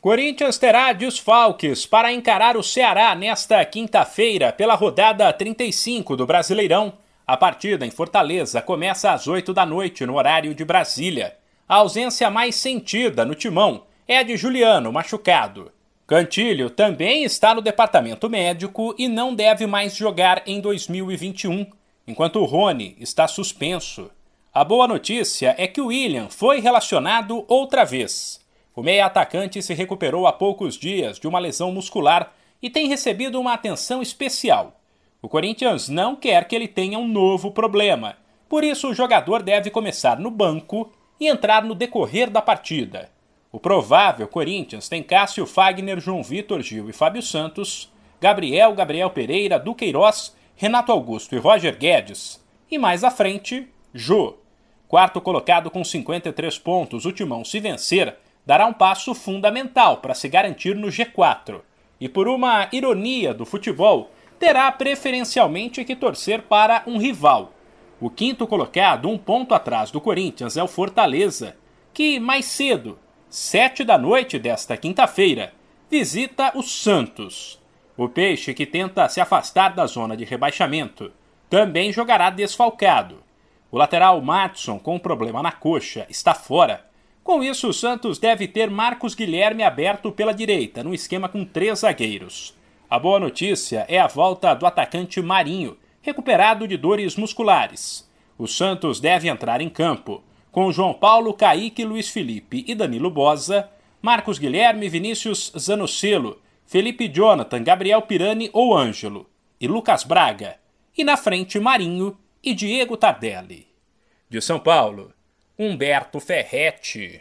Corinthians terá desfalques para encarar o Ceará nesta quinta-feira pela rodada 35 do Brasileirão. A partida em Fortaleza começa às 8 da noite no horário de Brasília. A ausência mais sentida no timão é a de Juliano, machucado. Cantilho também está no departamento médico e não deve mais jogar em 2021, enquanto Rony está suspenso. A boa notícia é que o William foi relacionado outra vez. O meia atacante se recuperou há poucos dias de uma lesão muscular e tem recebido uma atenção especial. O Corinthians não quer que ele tenha um novo problema, por isso o jogador deve começar no banco e entrar no decorrer da partida. O provável Corinthians tem Cássio Fagner, João Vitor Gil e Fábio Santos, Gabriel, Gabriel Pereira, Duqueiroz, Renato Augusto e Roger Guedes. E mais à frente, Jô. Quarto colocado com 53 pontos, o Timão, se vencer, dará um passo fundamental para se garantir no G4. E por uma ironia do futebol, terá preferencialmente que torcer para um rival. O quinto colocado, um ponto atrás do Corinthians, é o Fortaleza, que mais cedo, sete da noite desta quinta-feira, visita o Santos. O Peixe, que tenta se afastar da zona de rebaixamento, também jogará desfalcado. O lateral Matson, com um problema na coxa, está fora com isso, o Santos deve ter Marcos Guilherme aberto pela direita, no esquema com três zagueiros. A boa notícia é a volta do atacante Marinho, recuperado de dores musculares. O Santos deve entrar em campo com João Paulo, Caíque, Luiz Felipe e Danilo Bosa, Marcos Guilherme, Vinícius Zanocelo, Felipe Jonathan, Gabriel Pirani ou Ângelo e Lucas Braga, e na frente Marinho e Diego Tardelli. De São Paulo, Humberto Ferretti.